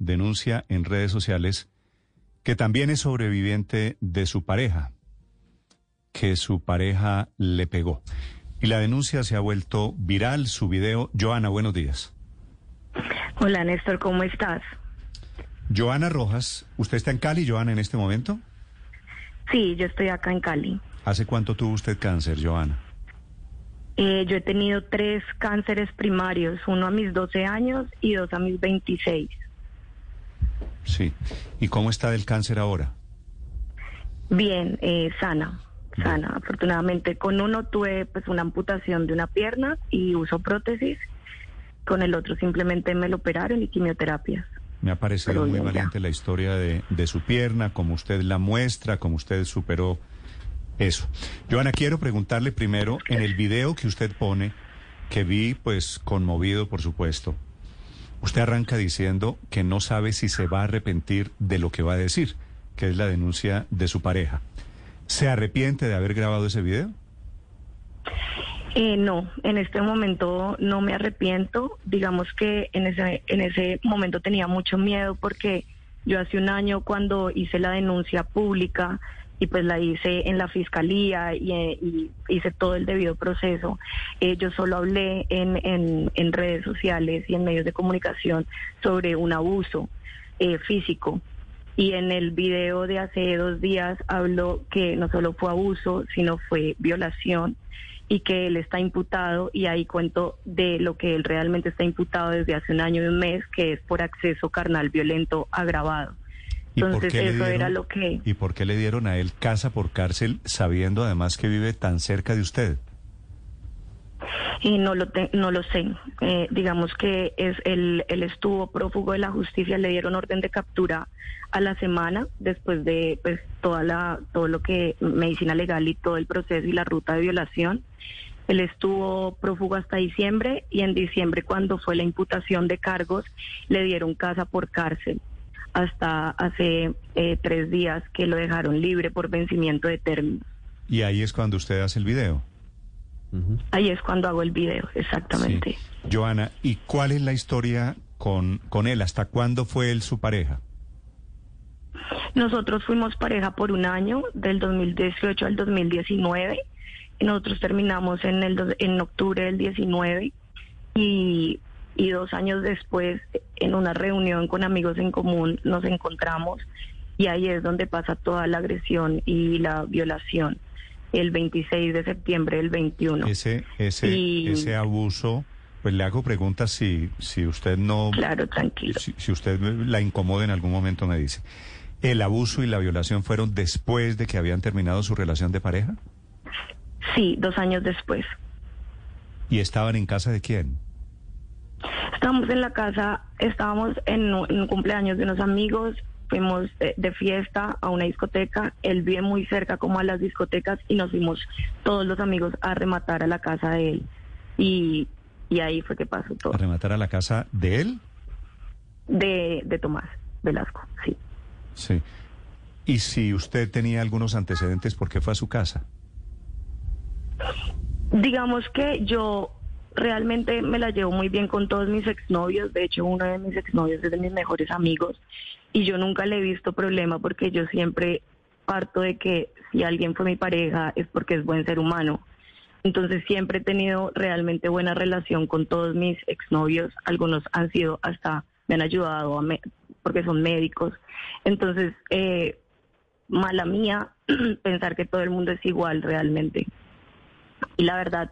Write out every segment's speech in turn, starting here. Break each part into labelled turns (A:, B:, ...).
A: denuncia en redes sociales que también es sobreviviente de su pareja, que su pareja le pegó. Y la denuncia se ha vuelto viral, su video. Joana, buenos días.
B: Hola Néstor, ¿cómo estás?
A: Joana Rojas, ¿usted está en Cali, Joana, en este momento?
B: Sí, yo estoy acá en Cali.
A: ¿Hace cuánto tuvo usted cáncer, Joana?
B: Eh, yo he tenido tres cánceres primarios, uno a mis 12 años y dos a mis 26.
A: Sí. ¿Y cómo está del cáncer ahora?
B: Bien, eh, sana, sana. Afortunadamente con uno tuve pues una amputación de una pierna y uso prótesis. Con el otro simplemente me lo operaron y quimioterapias.
A: Me ha parecido
B: Pero
A: muy
B: bien, ya.
A: valiente la historia de, de su pierna, como usted la muestra, como usted superó eso. Joana, quiero preguntarle primero, en el video que usted pone, que vi pues conmovido, por supuesto, usted arranca diciendo que no sabe si se va a arrepentir de lo que va a decir, que es la denuncia de su pareja. ¿Se arrepiente de haber grabado ese video?
B: Eh, no, en este momento no me arrepiento. Digamos que en ese, en ese momento tenía mucho miedo porque yo hace un año cuando hice la denuncia pública y pues la hice en la fiscalía y, eh, y hice todo el debido proceso, eh, yo solo hablé en, en, en redes sociales y en medios de comunicación sobre un abuso eh, físico. Y en el video de hace dos días habló que no solo fue abuso, sino fue violación y que él está imputado y ahí cuento de lo que él realmente está imputado desde hace un año y un mes, que es por acceso carnal violento agravado.
A: ¿Y por
B: Entonces eso era lo que...
A: ¿Y por qué le dieron a él casa por cárcel sabiendo además que vive tan cerca de usted?
B: Y no lo, te- no lo sé. Eh, digamos que es el, él estuvo prófugo de la justicia, le dieron orden de captura a la semana después de pues toda la todo lo que medicina legal y todo el proceso y la ruta de violación. Él estuvo prófugo hasta diciembre y en diciembre cuando fue la imputación de cargos le dieron casa por cárcel hasta hace eh, tres días que lo dejaron libre por vencimiento de términos.
A: Y ahí es cuando usted hace el video.
B: Ahí es cuando hago el video, exactamente.
A: Sí. Joana, ¿y cuál es la historia con, con él? ¿Hasta cuándo fue él su pareja?
B: Nosotros fuimos pareja por un año, del 2018 al 2019. Y nosotros terminamos en, el, en octubre del 19 y, y dos años después, en una reunión con amigos en común, nos encontramos y ahí es donde pasa toda la agresión y la violación, el 26 de septiembre del 21.
A: Ese, ese,
B: Y-
A: ese abuso, pues le hago preguntas si, si usted no,
B: Claro, tranquilo.
A: si, si usted la incomoda en algún momento me dice. ¿El abuso y la violación fueron después de que habían terminado su relación de pareja?
B: Sí, dos años después.
A: ¿Y estaban en casa de quién?
B: Estábamos en la casa, estábamos en, un- cumpleaños de unos amigos, fuimos de, de fiesta a una discoteca, él vive muy cerca como a las discotecas y nos fuimos todos los amigos a rematar a la casa de él. Y, y ahí fue que pasó todo.
A: ¿A rematar a la casa de él?
B: De, de Tomás Velasco, sí.
A: Sí. ¿Y si usted tenía algunos antecedentes, por qué fue a su casa?
B: Digamos que yo realmente me la llevo muy bien con todos mis exnovios. De hecho, uno de mis exnovios es de mis mejores amigos y yo nunca le he visto problema porque yo siempre parto de que si alguien fue mi pareja es porque es buen ser humano. Entonces siempre he tenido realmente buena relación con todos mis exnovios. Algunos han sido hasta, me han ayudado a me- porque son médicos. Entonces, eh, mala mía pensar que todo el mundo es igual realmente. Y la verdad,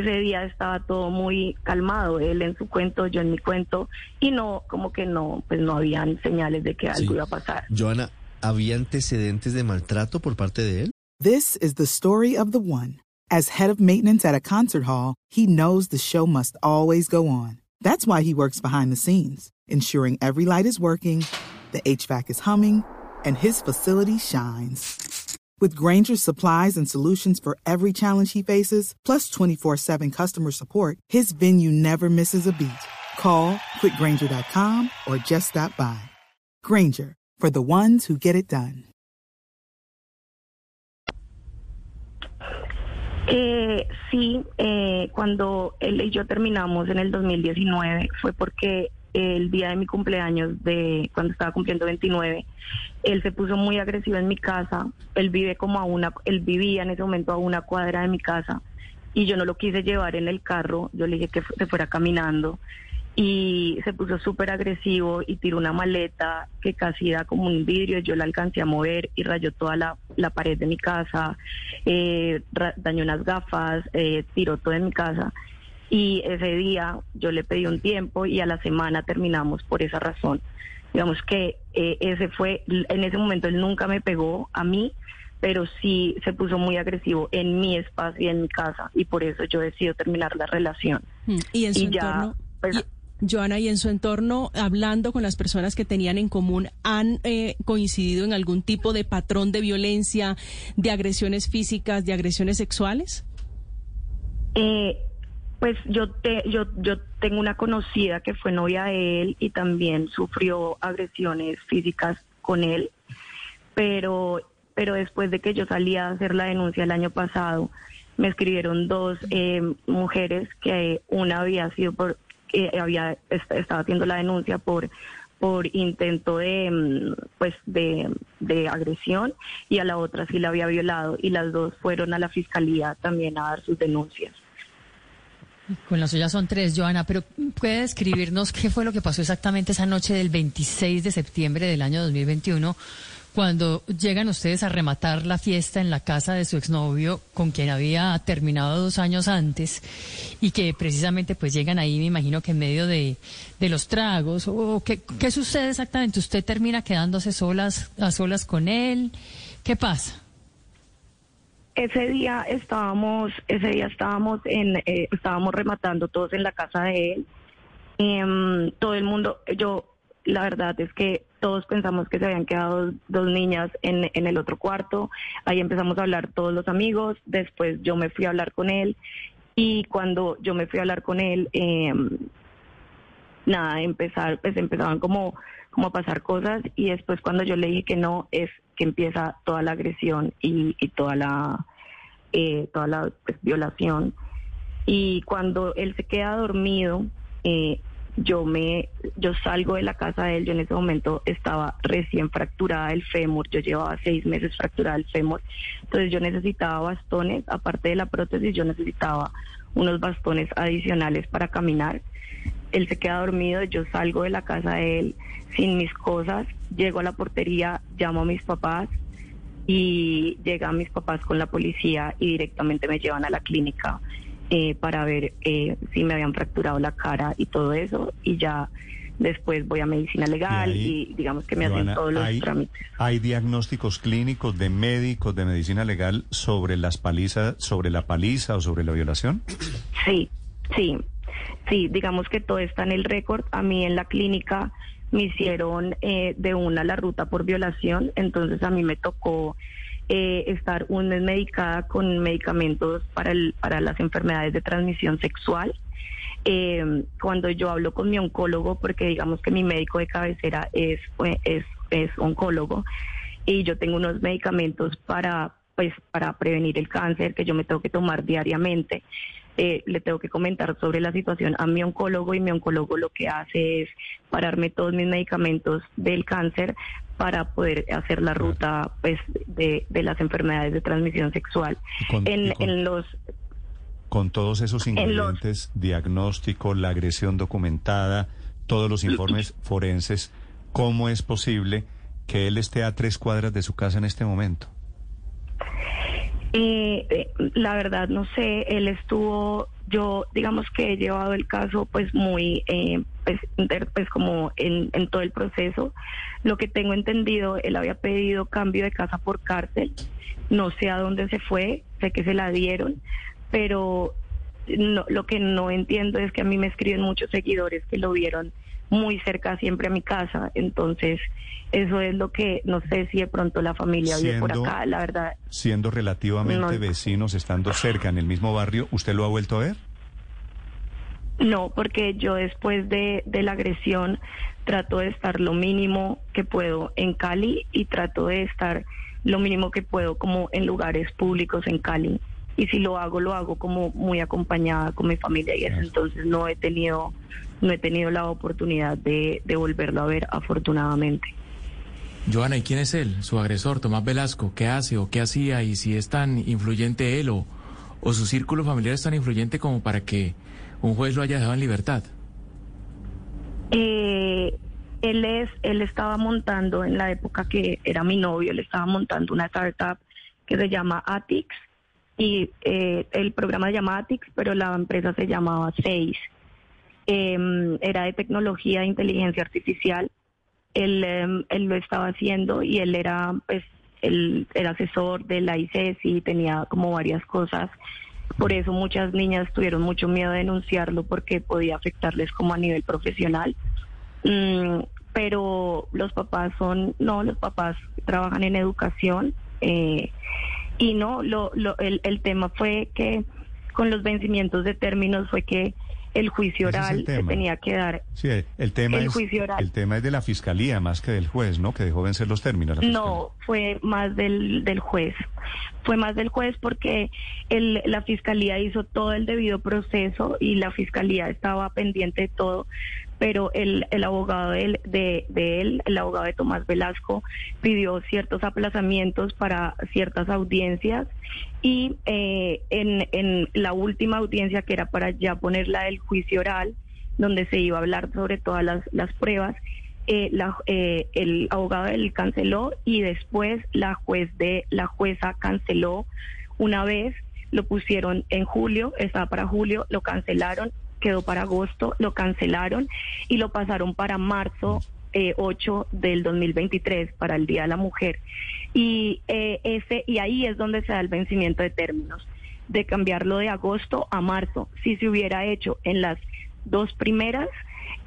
B: ese día estaba todo muy calmado, él en su cuento, yo en mi cuento, y no, como que no, pues no habían señales de que algo
C: Sí.
B: iba a pasar.
C: Joana, ¿había antecedentes de maltrato por parte de él?
D: This is the story of the one.
C: As head of maintenance at a concert hall, he knows the show must always go on. That's why he works behind the scenes, ensuring every light is working, the HVAC is humming, and his facility shines. With Granger's supplies and solutions for every challenge he faces, plus 24 7 customer support, his venue never misses a beat. Call quickgranger.com or just stop by. Granger, for the ones who get it done.
B: Eh, sí, eh, cuando él y yo terminamos en el 2019 fue porque el día de mi cumpleaños, de cuando estaba cumpliendo 29, él se puso muy agresivo en mi casa. Él vive como a una, él vivía en ese momento a una cuadra de mi casa y yo no lo quise llevar en el carro. Yo le dije que se fuera caminando y se puso súper agresivo y tiró una maleta que casi da como un vidrio, yo la alcancé a mover y rayó toda la, la pared de mi casa, eh, dañó unas gafas, eh, tiró todo en mi casa y ese día yo le pedí un tiempo y a la semana terminamos por esa razón. Digamos que eh, ese fue, en ese momento él nunca me pegó a mí, pero sí se puso muy agresivo en mi espacio y en mi casa y por eso yo decido terminar la relación.
D: Mm, y en su entorno, pues, Joana, y en su entorno, hablando con las personas que tenían en común, ¿han eh, coincidido en algún tipo de patrón de violencia, de agresiones físicas, de agresiones sexuales?
B: Eh, pues yo, te, yo, yo tengo una conocida que fue novia de él y también sufrió agresiones físicas con él, pero, pero después de que yo salí a hacer la denuncia el año pasado, me escribieron dos eh, mujeres que una había sido por que había estaba haciendo la denuncia por por intento de mm, pues de, de, agresión y a la otra sí la había violado y las dos fueron a la fiscalía también a dar sus denuncias.
E: Con la suya son tres, Joana, pero ¿puede describirnos qué fue lo que pasó exactamente esa noche del 26 de septiembre del año 2021 cuando llegan ustedes a rematar la fiesta en la casa de su exnovio con quien había terminado dos años antes y que precisamente pues llegan ahí, me imagino que en medio de, los tragos o qué, qué sucede exactamente? ¿Usted termina quedándose solas a solas con él? ¿Qué pasa?
B: Ese día estábamos, ese día estábamos en, eh, estábamos rematando todos en la casa de él. Em, todo el mundo, yo la verdad es que todos pensamos que se habían quedado dos niñas en, en, el otro cuarto. Ahí empezamos a hablar todos los amigos. Después yo me fui a hablar con él. Y cuando yo me fui a hablar con él, eh, nada, empezar, pues empezaban como, como a pasar cosas. Y después cuando yo le dije que no, es que empieza toda la agresión y, y toda la, eh, toda la pues, violación. Y cuando él se queda dormido, eh, yo me yo salgo de la casa de él, yo en ese momento estaba recién fracturada el fémur, yo llevaba seis meses fracturada el fémur, entonces yo necesitaba bastones, aparte de la prótesis, yo necesitaba unos bastones adicionales para caminar. Él se queda dormido, yo salgo de la casa de él sin mis cosas, llego a la portería, llamo a mis papás y llegan mis papás con la policía y directamente me llevan a la clínica eh, para ver eh, si me habían fracturado la cara y todo eso y ya después voy a medicina legal y, digamos que me hacen todos los trámites.
A: ¿Hay diagnósticos clínicos de médicos de medicina legal sobre las palizas, sobre la paliza o sobre la violación?
B: Sí, sí, sí, digamos que todo está en el récord. A mí en la clínica me hicieron eh, de una la ruta por violación, entonces a mí me tocó eh, estar un mes medicada con medicamentos para, el, para las enfermedades de transmisión sexual. Eh, cuando yo hablo con mi oncólogo, porque digamos que mi médico de cabecera es, es, es oncólogo, y yo tengo unos medicamentos para pues para prevenir el cáncer que yo me tengo que tomar diariamente. Eh, le tengo que comentar sobre la situación a mi oncólogo y mi oncólogo lo que hace es pararme todos mis medicamentos del cáncer para poder hacer la ruta pues de, las enfermedades de transmisión sexual. en, los
A: con todos esos ingredientes, diagnóstico, la agresión documentada, todos los informes forenses, ¿cómo es posible que él esté a tres cuadras de su casa en este momento?
B: Eh, eh, la verdad no sé, él estuvo, yo digamos que he llevado el caso pues muy, eh, pues, pues, como en, en, todo el proceso. Lo que tengo entendido, él había pedido cambio de casa por cárcel, no sé a dónde se fue, sé que se la dieron, pero no, lo que no entiendo es que a mí me escriben muchos seguidores que lo vieron muy cerca siempre a mi casa, entonces eso es lo que no sé si de pronto la familia vive por acá, la verdad.
A: Siendo relativamente vecinos, estando cerca en el mismo barrio, ¿usted lo ha vuelto a ver?
B: No, porque yo después de, de la agresión trato de estar lo mínimo que puedo en Cali y trato de estar lo mínimo que puedo como en lugares públicos en Cali. Y si lo hago, lo hago como muy acompañada con mi familia y eso. Entonces no he tenido, no he tenido la oportunidad de, de volverlo a ver, afortunadamente.
F: Joana, ¿y quién es él, su agresor, Tomás Velasco? ¿Qué hace o qué hacía? Y si es tan influyente él o, o su círculo familiar es tan influyente como para que un juez lo haya dejado en libertad.
B: Eh, él es, él estaba montando en la época que era mi novio, él estaba montando una startup que se llama Atix y eh, el programa se llama Atix, pero la empresa se llamaba Seis. Em, era de tecnología e inteligencia artificial. Él, em, él lo estaba haciendo y él era, pues, el, el asesor de la ICES y tenía como varias cosas. Por eso muchas niñas tuvieron mucho miedo de denunciarlo porque podía afectarles como a nivel profesional. Mm, pero los papás son, no, los papás trabajan en educación eh, y no, lo, lo, el, el tema fue que con los vencimientos de términos fue que el juicio oral se tenía que dar.
A: Sí, el tema, es, el tema es de la fiscalía más que del juez, ¿no? Que dejó vencer los términos.
B: No, fue más del, del juez. Fue más del juez porque el, la fiscalía hizo todo el debido proceso y la fiscalía estaba pendiente de todo, pero el, el abogado de él, de, de él, el abogado de Tomás Velasco, pidió ciertos aplazamientos para ciertas audiencias y eh, en, en la última audiencia que era para ya ponerla del juicio oral, donde se iba a hablar sobre todas las, las pruebas, eh, la, eh, el abogado de él canceló y después la juez de la jueza canceló. Una vez lo pusieron en julio, estaba para julio, lo cancelaron quedó para agosto, lo cancelaron y lo pasaron para marzo eh, 8 del 2023, para el Día de la Mujer. Y, eh, ese, y ahí es donde se da el vencimiento de términos, de cambiarlo de agosto a marzo. Si se hubiera hecho en las dos primeras,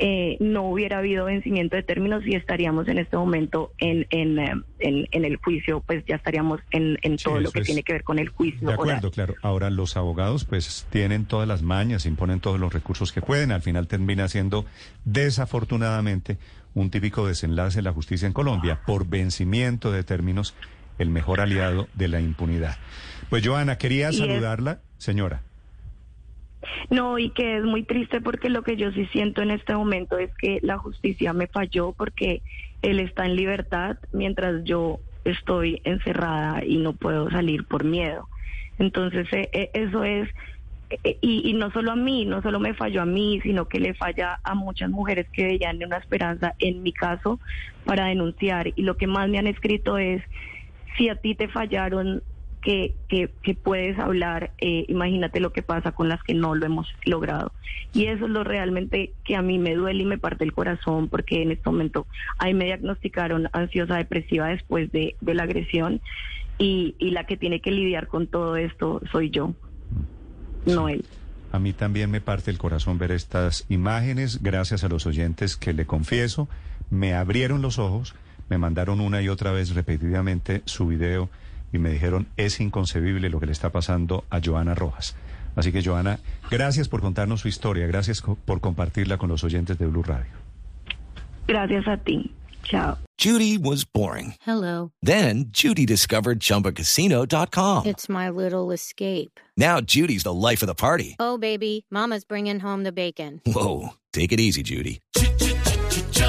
B: eh, no hubiera habido vencimiento de términos y estaríamos en este momento en, en, eh, en, el juicio, pues ya estaríamos en, en todo lo que tiene que ver con el juicio.
A: De acuerdo, claro. Ahora los abogados pues tienen todas las mañas, imponen todos los recursos que pueden, al final termina siendo desafortunadamente un típico desenlace en la justicia en Colombia por vencimiento de términos el mejor aliado de la impunidad. Pues Joana, quería saludarla, señora.
B: No, y que es muy triste porque lo que yo sí siento en este momento es que la justicia me falló porque él está en libertad mientras yo estoy encerrada y no puedo salir por miedo. Entonces, eh, eh, eso es, eh, y, y, no solo a mí, no solo me falló a mí, sino que le falla a muchas mujeres que veían una esperanza en mi caso para denunciar. Y lo que más me han escrito es, si a ti te fallaron, que, que, que puedes hablar, eh, imagínate lo que pasa con las que no lo hemos logrado. Y eso es lo realmente que a mí me duele y me parte el corazón, porque en este momento ahí me diagnosticaron ansiosa depresiva después de, de la agresión y, y la que tiene que lidiar con todo esto soy yo, no él.
A: A mí también me parte el corazón ver estas imágenes, gracias a los oyentes que le confieso, me abrieron los ojos, me mandaron una y otra vez repetidamente su video y me dijeron es inconcebible lo que le está pasando a Joana Rojas. Así que Joana, gracias por contarnos su historia, gracias por compartirla con los oyentes de Blue Radio.
B: Gracias a ti. Chao.
G: Judy was boring.
H: Hello.
G: Then Judy discovered chumbacasino.com.
H: It's my little escape.
G: Now Judy's the life of the party.
H: Oh baby, mama's bringing home the bacon.
G: Whoa, take it easy Judy.